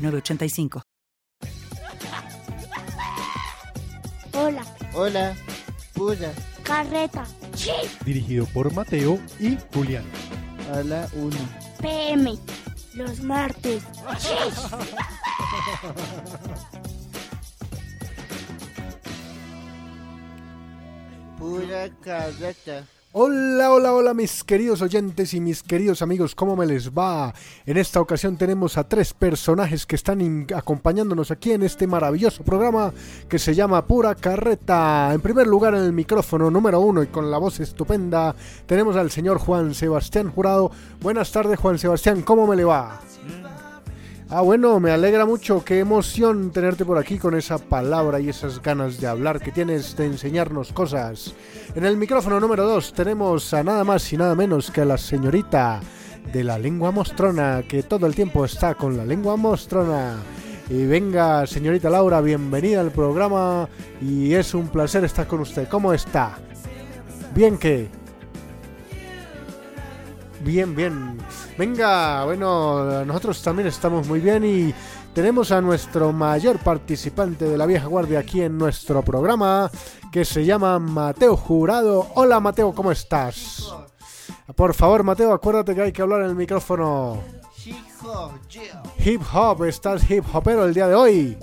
906985. Hola, Hola, puya, carreta, dirigido por Mateo y Julián. a la una. PM, los martes. Pura carreta. Hola, hola, hola mis queridos oyentes y mis queridos amigos, ¿cómo me les va? En esta ocasión tenemos a tres personajes que están acompañándonos aquí en este maravilloso programa que se llama Pura Carreta. En primer lugar en el micrófono número uno y con la voz estupenda tenemos al señor Juan Sebastián Jurado. Buenas tardes Juan Sebastián, ¿cómo me le va? Ah, bueno, me alegra mucho, qué emoción tenerte por aquí con esa palabra y esas ganas de hablar que tienes de enseñarnos cosas. En el micrófono número 2 tenemos a nada más y nada menos que a la señorita de la lengua mostrona, que todo el tiempo está con la lengua mostrona. Y venga, señorita Laura, bienvenida al programa y es un placer estar con usted. ¿Cómo está? Bien que... Bien, bien. Venga, bueno, nosotros también estamos muy bien y tenemos a nuestro mayor participante de la vieja guardia aquí en nuestro programa, que se llama Mateo Jurado. Hola Mateo, ¿cómo estás? Por favor, Mateo, acuérdate que hay que hablar en el micrófono. Hip hop, estás hip hopero el día de hoy.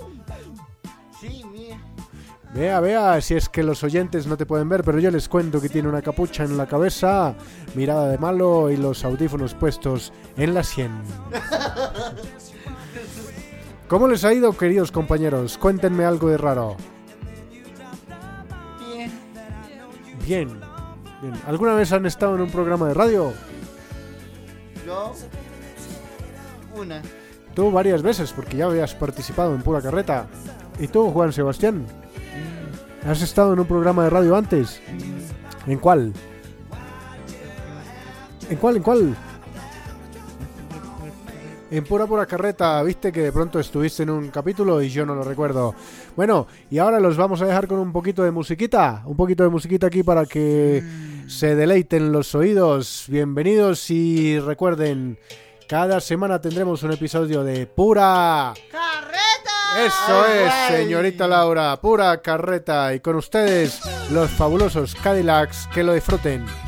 Vea, vea, si es que los oyentes no te pueden ver, pero yo les cuento que tiene una capucha en la cabeza, mirada de malo y los audífonos puestos en la sien. ¿Cómo les ha ido, queridos compañeros? Cuéntenme algo de raro. Bien. Bien, bien. ¿Alguna vez han estado en un programa de radio? Yo. Una. Tú varias veces, porque ya habías participado en pura carreta. ¿Y tú, Juan Sebastián? ¿Has estado en un programa de radio antes? ¿En cuál? ¿En cuál? ¿En cuál? En pura pura carreta, viste que de pronto estuviste en un capítulo y yo no lo recuerdo. Bueno, y ahora los vamos a dejar con un poquito de musiquita, un poquito de musiquita aquí para que se deleiten los oídos. Bienvenidos y recuerden, cada semana tendremos un episodio de pura eso es, señorita Laura, pura carreta. Y con ustedes, los fabulosos Cadillacs, que lo disfruten.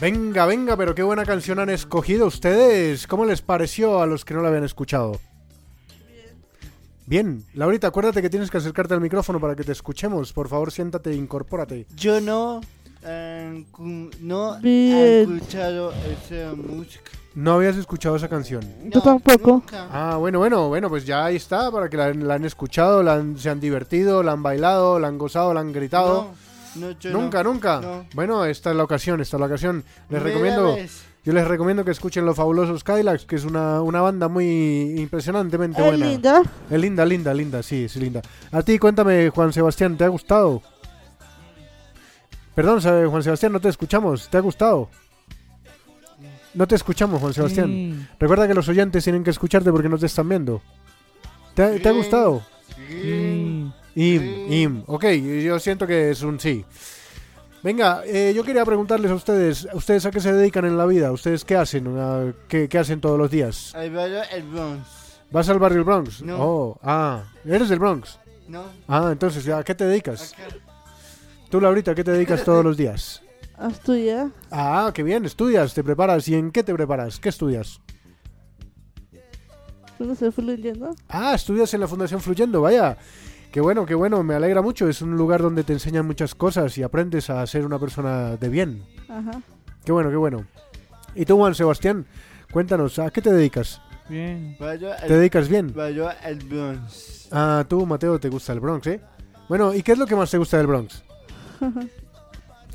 Venga, venga, pero qué buena canción han escogido ustedes. ¿Cómo les pareció a los que no la habían escuchado? Bien, Laurita, acuérdate que tienes que acercarte al micrófono para que te escuchemos. Por favor, siéntate e incorpórate. Yo no, eh, no he escuchado esa música. No habías escuchado esa canción. Yo No, tampoco. nunca. Ah, bueno, bueno, bueno, pues ya ahí está, para que la, la han escuchado, la han- se han divertido, la han bailado, la han gozado, la han gritado. No, no, yo nunca, no. nunca. No. Bueno, esta es la ocasión, esta es la ocasión. Les recomiendo, yo les recomiendo que escuchen Los Fabulosos Kylax, que es una, una banda muy impresionantemente Es buena. linda. Es linda, linda, linda, sí, sí, linda. A ti, cuéntame, Juan Sebastián, ¿te ha gustado? Perdón, sabe, Juan Sebastián, no te escuchamos. ¿Te ha gustado? No te escuchamos, Juan Sebastián. Mm. Recuerda que los oyentes tienen que escucharte porque no te están viendo. ¿Te, ha- te ha Sí. gustado? Sí. Im, Sí. im. Ok, yo siento que es un sí. Venga, eh, yo quería preguntarles a ustedes, ¿ustedes a qué se dedican en la vida? ¿Ustedes qué hacen? ¿A ¿Qué, qué hacen todos los días? Ahí va el Bronx. ¿Vas al barrio Bronx? No. Oh, ah, ¿eres del Bronx? ¿No? Ah, entonces, ¿a qué te dedicas? Acá. Tú, Laurita, ¿a qué te dedicas todos los días? A estudiar. Ah, qué bien, estudias, te preparas. ¿Y en qué te preparas? ¿Qué estudias? ¿Cómo se fluyendo? Ah, estudias en la Fundación Fluyendo, vaya. Qué bueno, qué bueno, me alegra mucho. Es un lugar donde te enseñan muchas cosas y aprendes a ser una persona de bien. Ajá. Qué bueno, qué bueno. ¿Y tú, Juan Sebastián? Cuéntanos, ¿a qué te dedicas? Bien. Vaya ¿Te dedicas bien? vaya el Bronx. Ah, tú, Mateo, te gusta el Bronx, ¿eh? Bueno, ¿y qué es lo que más te gusta del Bronx?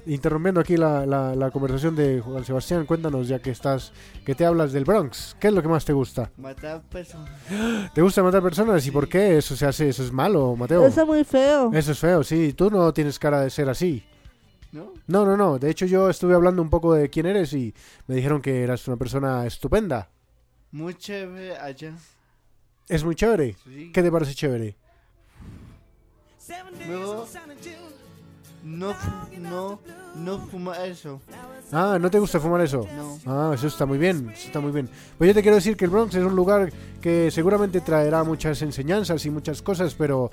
Interrumpiendo aquí la, la- la conversación de Juan Sebastián, cuéntanos, ya que estás, que te hablas del Bronx. ¿Qué es lo que más te gusta? Matar personas. ¿Te gusta matar personas? ¿Y por qué eso se hace? ¿Eso es malo, Mateo? Eso es muy feo. Eso es feo, sí. Tú no tienes cara de ser así. ¿No? No, no, no. De hecho, yo estuve hablando un poco de quién eres y me dijeron que eras una persona estupenda. Muy chévere allá. Es muy chévere. Sí. ¿Qué te parece chévere? Luego, no, no, no fuma eso. Ah, ¿no te gusta fumar eso? No. Ah, eso está muy bien, eso está muy bien. Pues yo te quiero decir que el Bronx es un lugar que seguramente traerá muchas enseñanzas y muchas cosas, pero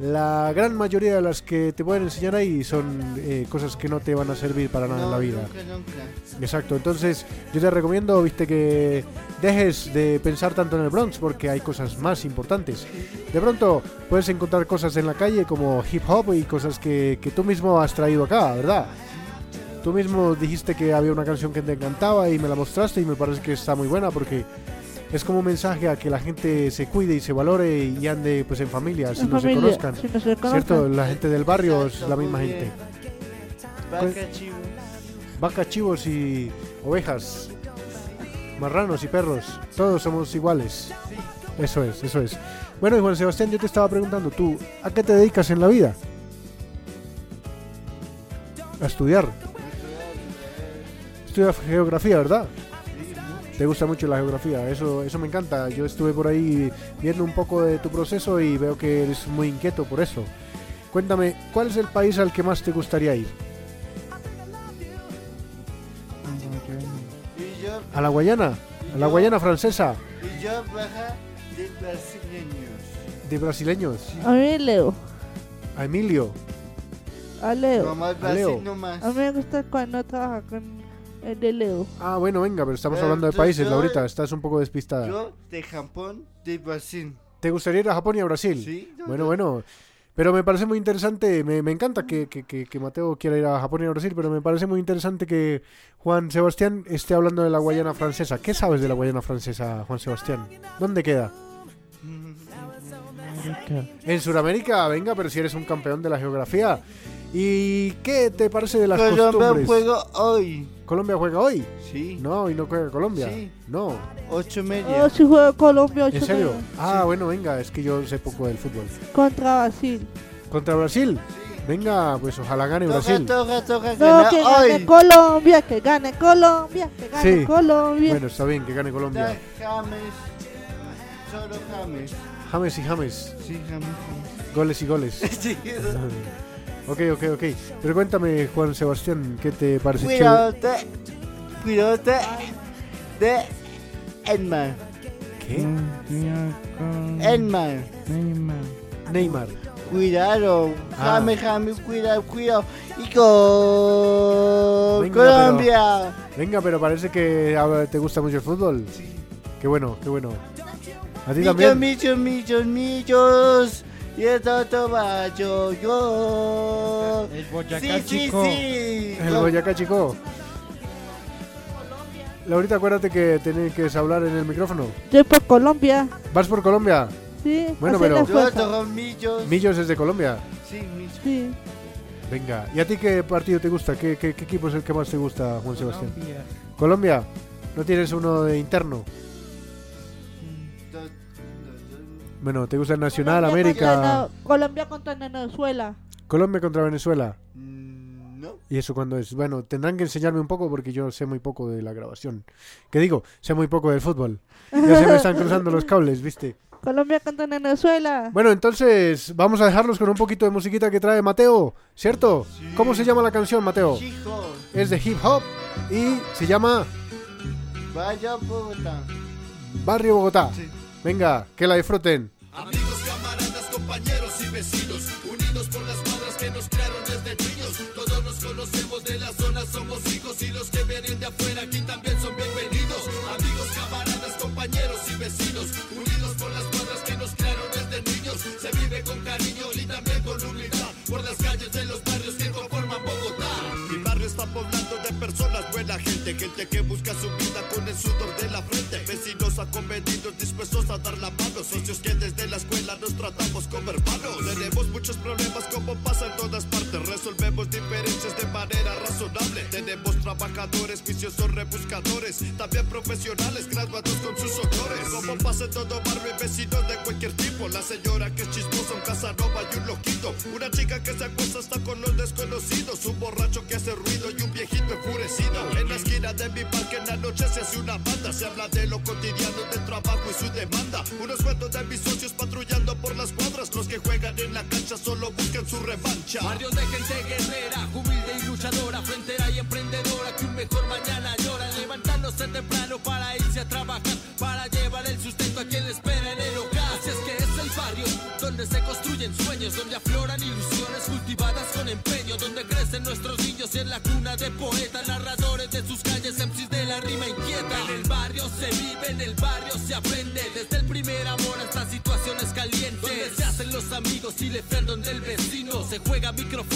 la gran mayoría de las que te pueden enseñar ahí son eh, cosas que no te van a servir para nada en la vida. Nunca, nunca. Exacto, entonces yo te recomiendo, viste, que dejes de pensar tanto en el Bronx porque hay cosas más importantes. De pronto puedes encontrar cosas en la calle como hip hop y cosas que, que tú mismo has traído acá, ¿verdad? Tú mismo dijiste que había una canción que te encantaba y me la mostraste y me parece que está muy buena porque es como un mensaje a que la gente se cuide y se valore y ande pues en familia, si En no se conozcan. Si no se conozcan. ¿Cierto? La gente del barrio es la misma gente. Vaca. Vacas, chivos y ovejas, marranos y perros, todos somos iguales. Eso es, eso es. Bueno, y Juan Sebastián, yo te estaba preguntando, ¿tú a qué te dedicas en la vida? A estudiar. Estudias geografía, ¿verdad? Te gusta mucho la geografía, eso, eso me encanta. Yo estuve por ahí viendo un poco de tu proceso y veo que eres muy inquieto por eso. Cuéntame, ¿cuál es el país al que más te gustaría ir? ¿A la Guayana? ¿A la Guayana francesa? y yo baja de brasileños. ¿De brasileños? A mí Leo. ¿A Emilio? A Leo. Nomás A Leo. Brasil nomás. A mí me gusta cuando trabaja con el de Leo. Ah, bueno, venga, pero estamos Pero hablando de países, Laurita, estás un poco despistada. Yo de Japón, de Brasil. ¿Te gustaría ir a Japón y a Brasil? Sí. no, Bueno, no. bueno. Pero me parece muy interesante, me, me encanta que, que- que- que Mateo quiera ir a Japón y a Brasil, pero me parece muy interesante que Juan Sebastián esté hablando de la Guayana francesa. ¿Qué sabes de la Guayana francesa, Juan Sebastián? ¿Dónde queda? En Sudamérica, venga, pero si eres un campeón de la geografía. ¿Y qué te parece de las Colombia costumbres? juego hoy. ¿Colombia juega hoy? Sí. No, y no juega Colombia. Sí. No. Ocho Oh, media. si juega Colombia ocho ¿En serio? meses. Ah, bueno, venga, es que yo sé poco del fútbol. Contra Brasil. ¿Contra Brasil? Venga, pues ojalá gane Toca, Brasil. toca, toca No, que gane hoy. Colombia, que gane Colombia, que gane Sí. Colombia. Bueno, está bien, que gane Da Colombia. James. Solo James. James y James. Sí, James. James. Goles y goles. Sí. ok, ok, ok. Pero cuéntame, Juan Sebastián, ¿qué te parece Cuídate. Cuídate. de Edman. ¿Qué? Edman. Neymar. Cuidado, Ah. Jame, Jame, cuidado, cuidado. Y con Venga, Colombia. Venga, pero parece que te gusta mucho el fútbol. Qué bueno, qué bueno. ¿A ti Millos, también? millos, millos, millos. Y esto toma yo, yo. El Boyacá Sí, Chico. sí. El Boyacá Chico. Laurita, acuérdate que tenés que hablar en el micrófono. Yo por Colombia. ¿Vas por Colombia? Sí, Bueno, pero- Yo millos. Millos es de Colombia. Sí, millos. Sí. Venga. ¿Y a ti qué partido te gusta? ¿Qué, qué, qué equipo es el que más te gusta, Juan Sebastián? Colombia. ¿Colombia? ¿No tienes uno de interno? Bueno, ¿te gusta el Nacional, Colombia América? contra- Colombia contra Venezuela. Colombia contra Venezuela. Mm, No. ¿Y eso cuándo es? Bueno, tendrán que enseñarme un poco porque yo sé muy poco de la grabación. ¿Qué digo? Sé muy poco del fútbol. Ya se me están cruzando los cables, ¿viste? Colombia contra Venezuela. Bueno, entonces vamos a dejarlos con un poquito de musiquita que trae Mateo, ¿cierto? ¿Cómo se llama la canción, Mateo? Chico, Es de hip hop y se llama vaya Bogotá. Barrio Bogotá. Sí. Venga, que la disfruten. Amigos, camaradas, compañeros y vecinos, unidos por las cuadras que nos crearon desde niños. Todos nos conocemos de la zona, somos hijos y los que vienen de afuera aquí también son bienvenidos. Amigos, camaradas, compañeros y vecinos, unidos por las cuadras que nos crearon desde niños. Se vive con cariño y también con humildad por las calles de los barrios que conforman Bogotá. Mi barrio está poblado de personas, buena gente, gente que busca su vida Se habla de lo cotidiano del trabajo y su demanda. Unos cuantos de mis socios patrullando por las cuadras. Los que juegan en la cancha solo buscan su revancha. Barrio de gente guerrera, humilde y luchadora, frontera y emprendedora que un mejor mañana llora, levantándose temprano para irse a trabajar, para llevar el sustento a quien le espera en el hogar. Así es que es el barrio donde se construyen sueños, donde afloran ilusiones cultivadas con empeño, donde crecen nuestros niños en la cuna de poetas, desde el primer amor hasta situaciones calientes, donde se hacen los amigos y le perdón del vecino, se juega microfútbol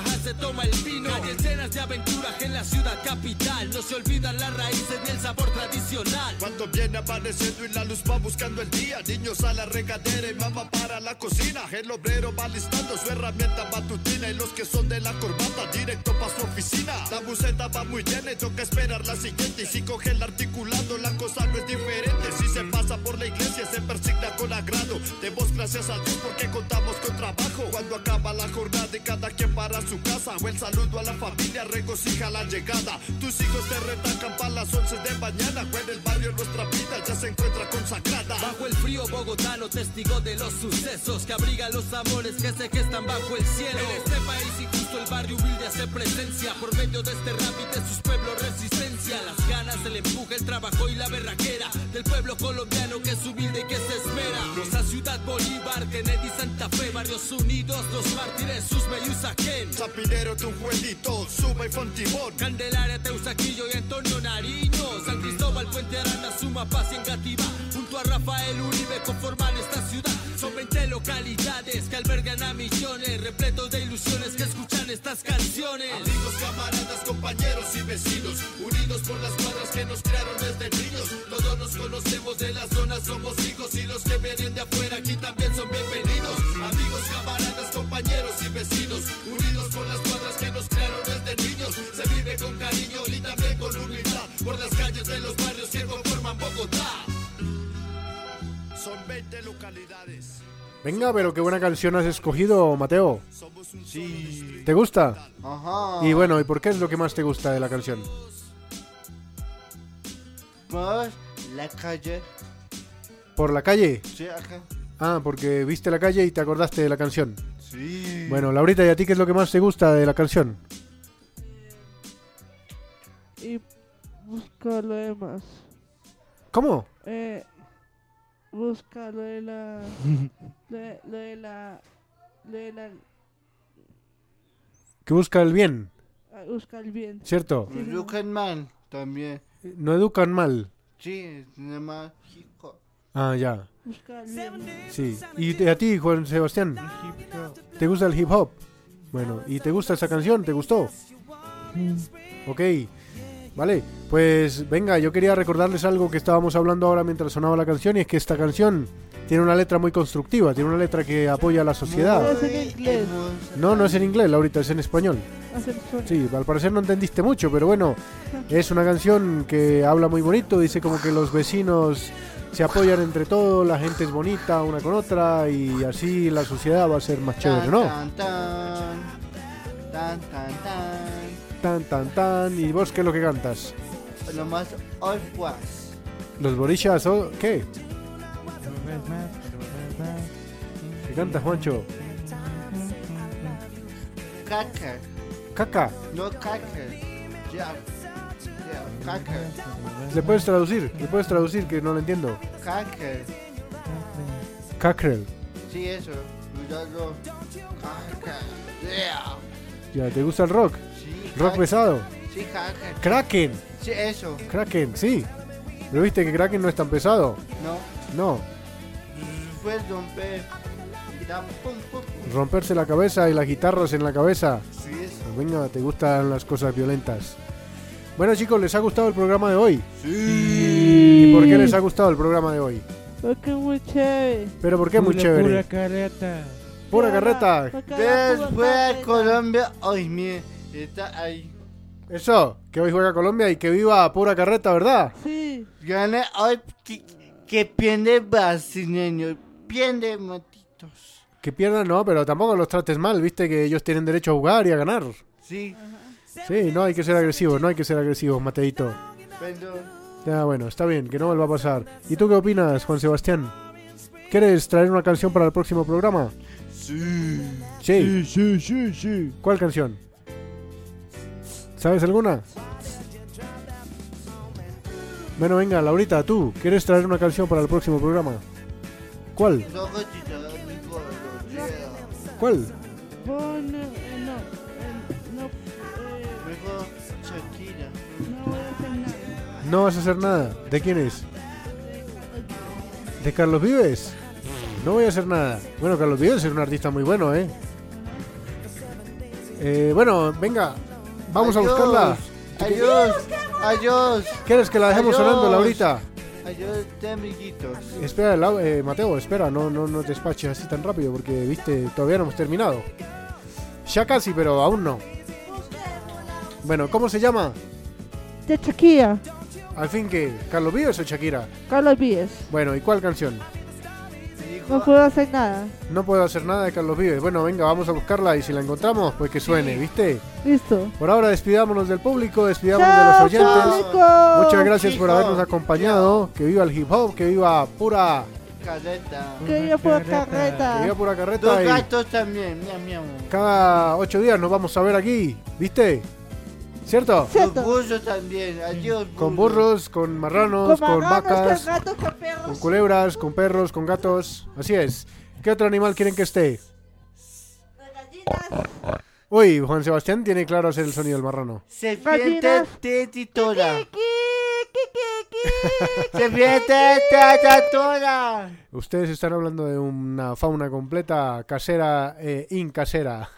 se toma el vino. Calles llenas de aventuras en la ciudad capital, no se olvidan las raíces ni el sabor tradicional. Cuando viene amaneciendo y la luz va buscando el día, niños a la regadera y mamá para la cocina. El obrero va listando su herramienta matutina y los que son de la corbata directo para su oficina. La buceta va muy llena y toca esperar la siguiente. Y si coge el articulado, la cosa no es diferente. Si se pasa por la iglesia, se persigna con agrado. Demos gracias a Dios porque contamos con trabajo. Cuando acaba la jornada y cada quien para su casa, o el saludo a la familia regocija la llegada. Tus hijos te retacan para las 11 de mañana. O en el barrio nuestra vida ya se encuentra consagrada. Bajo el frío bogotano, testigo de los sucesos que abriga los amores que se gestan bajo el cielo. En este país injusto el barrio humilde hace presencia por medio de este rap y de sus pueblos resistencia. Las ganas, el empuje, el trabajo y la berraquera del pueblo colombiano que es humilde y que se esmera. Rosa Ciudad Bolívar, Kennedy, Santa Fe, Barrios Unidos, los mártires, Susme y Usaquén. Zapinero, Tunjuelito, Suma y Fontibón. Candelaria, Teusaquillo y Antonio Nariño. San Cristóbal, Puente Arana, Suma, Paz y Engativá. Junto a Rafael Uribe conforman esta ciudad. Son 20 localidades que albergan a millones, repletos de ilusiones que escuchan estas canciones. Amigos, camaradas, compañeros y vecinos, unidos por las cuadras que nos crearon desde niños. Todos nos conocemos de la zona, somos hijos y los que vienen de afuera aquí también son bienvenidos. Amigos, camaradas, compañeros y vecinos, unidos por las cuadras que nos crearon desde niños. Se vive con cariño y también con humildad por las calles de los 20 localidades. Venga, pero qué buena canción has escogido, Mateo. Somos un Sí. ¿Te gusta? Ajá. Y bueno, ¿y por qué es lo que más te gusta de la canción? Por la calle. ¿Por la calle? Sí, acá. Ah, porque viste la calle y te acordaste de la canción. Sí. Bueno, Laurita, ¿y a ti qué es lo que más te gusta de la canción? Y busco lo demás. ¿Cómo? Eh, busca lo de la. lo, de, lo de la. Lo de la. Que busca el bien, ah, busca el bien. ¿cierto? Sí. Educan mal también. No educan mal. Sí, nada más hip hop. Ah, ya. Busca el bien. Sí. ¿Y a ti, Juan Sebastián? ¿Te gusta el hip hop? Bueno, ¿y te gusta esa canción? ¿Te gustó? Ok. Vale, pues venga, yo quería recordarles algo que estábamos hablando ahora mientras sonaba la canción y es que esta canción tiene una letra muy constructiva, tiene una letra que apoya a la sociedad. Es en inglés. hermosa. No, no es en inglés, Laurita, es en español. Sí, al parecer no entendiste mucho, pero bueno, es una canción que habla muy bonito, dice como que los vecinos se apoyan entre todos, la gente es bonita una con otra y así la sociedad va a ser más chévere, ¿no? Tan, tan, tan, tan, tan. Tan. ¿Y vos qué es lo que cantas? Lo más was. ¿Los borishas o qué? ¿Qué cantas, Juancho? Caca. Caca. No caca. Ya. Ya, caca. ¿Le puedes traducir? ¿Le puedes traducir que no lo entiendo? Caca. Cackrel. Sí, eso. Cuidado. Caca. Yeah. Ya, ¿te gusta el rock? Rock pesado. Sí. Kraken. Sí, eso. Kraken, sí. ¿Pero viste que Kraken no es tan pesado? No. No. Fue romper. Y da pum, pum, pum. Romperse la cabeza y las guitarras en la cabeza. Sí, eso. Venga, te gustan las cosas violentas. Bueno chicos, ¿les ha gustado el programa de hoy? Sí. ¿Y por qué les ha gustado el programa de hoy? Porque es muy chévere. ¿Pero por qué muy Pura- chévere? Pura careta. Pura carreta. Después carreta. Colombia. Ay, mire. Está ahí. Eso, que hoy juega Colombia y que viva pura carreta, ¿verdad? Sí. Gana hoy. Que, que pierde brasileño. Pierde matitos. Que pierdan, no, pero tampoco los trates mal, viste que ellos tienen derecho a jugar y a ganar. Sí. Sí, no hay que ser agresivos, no hay que ser agresivos, Mateito. Perdón. Ya, bueno, está bien, que no vuelva a pasar. ¿Y tú qué opinas, Juan Sebastián? ¿Quieres traer una canción para el próximo programa? Sí. Sí. sí, sí, sí. ¿Cuál canción? ¿Sabes alguna? Bueno, venga, Laurita, tú, ¿quieres traer una canción para el próximo programa? ¿Cuál? ¿Cuál? Eh, no, eh, eh. No vas a hacer nada. ¿De quién es? ¿De Carlos Vives? No voy a hacer nada. Bueno, Carlos Vives es un artista muy bueno, ¿eh? Eh, bueno, venga, vamos a buscarla. Adiós. Adiós. ¿Quieres que la dejemos Adiós. sonando, Laurita? Adiós, de amiguitos. Espera, eh, Mateo, espera, no, no, no te despaches así tan rápido porque, viste, todavía no hemos terminado. Ya casi, pero aún no. Bueno, ¿cómo se llama? De Shakira. Al fin que, ¿Carlos Vives o Shakira? Carlos Vives. Bueno, ¿y cuál canción? No puedo hacer nada. No puedo hacer nada de Carlos Vives. Bueno, venga, vamos a buscarla y si la encontramos, pues que suene, ¿viste? Listo. Por ahora despidámonos del público, despidámonos de los oyentes. público. Muchas gracias por habernos acompañado. Que viva el hip hop, que viva pura, Careta. Que yo puedo que viva carreta. pura Dos carreta y gatos también. Miau, miau. cada ocho días nos vamos a ver aquí, ¿viste? ¿Cierto? Cierto. burros también. Adiós, Con burros, con marranos, con, marranos, vacas, con gatos, con con perros. culebras, con perros, con gatos. Así es. ¿Qué otro animal quieren que esté? gallinas. Uy, Juan Sebastián tiene claro hacer el sonido del marrano. Serpiente tetitora. Serpiente tetitora. Ustedes están hablando de una fauna completa casera e incasera.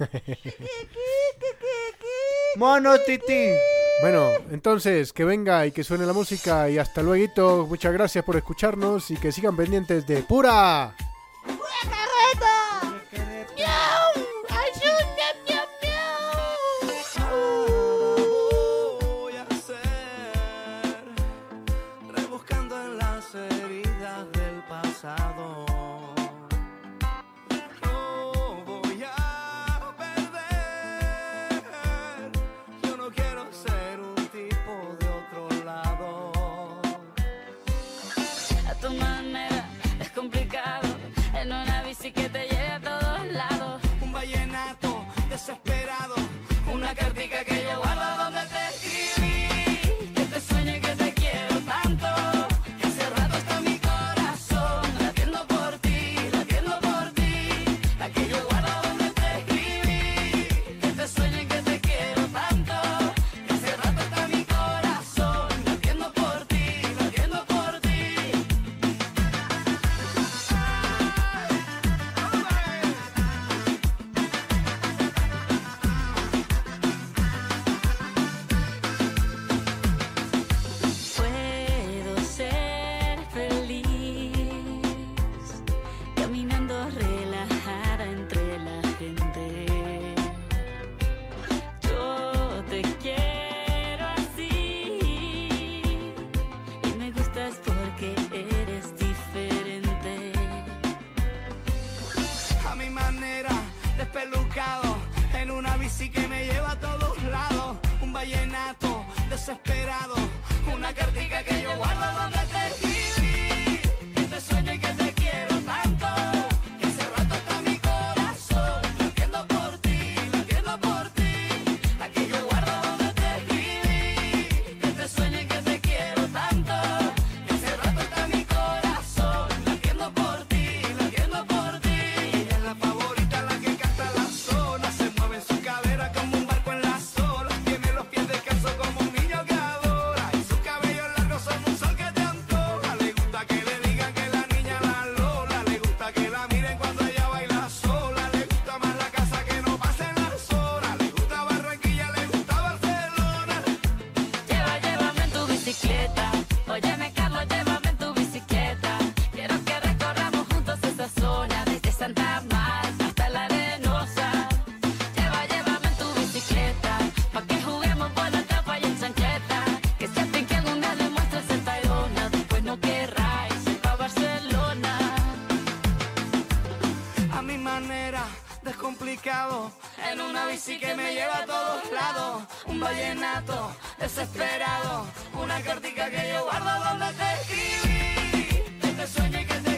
Mono tití. bueno, entonces que venga y que suene la música y hasta luego. Muchas gracias por escucharnos y que sigan pendientes de Pura. en una bici que me lleva a todos lados. Un vallenato desesperado, una cartica que yo guardo donde te escribí. Que te sueño y que te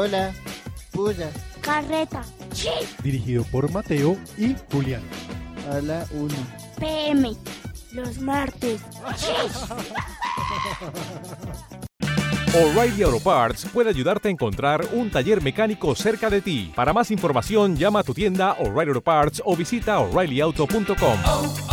Hola, Puya. Carreta. Sí. Dirigido por Mateo y Julián. A la 1. PM. Los martes. Sí. O'Reilly Auto Parts puede ayudarte a encontrar un taller mecánico cerca de ti. Para más información, llama a tu tienda O'Reilly Auto Parts o visita oreillyauto.com.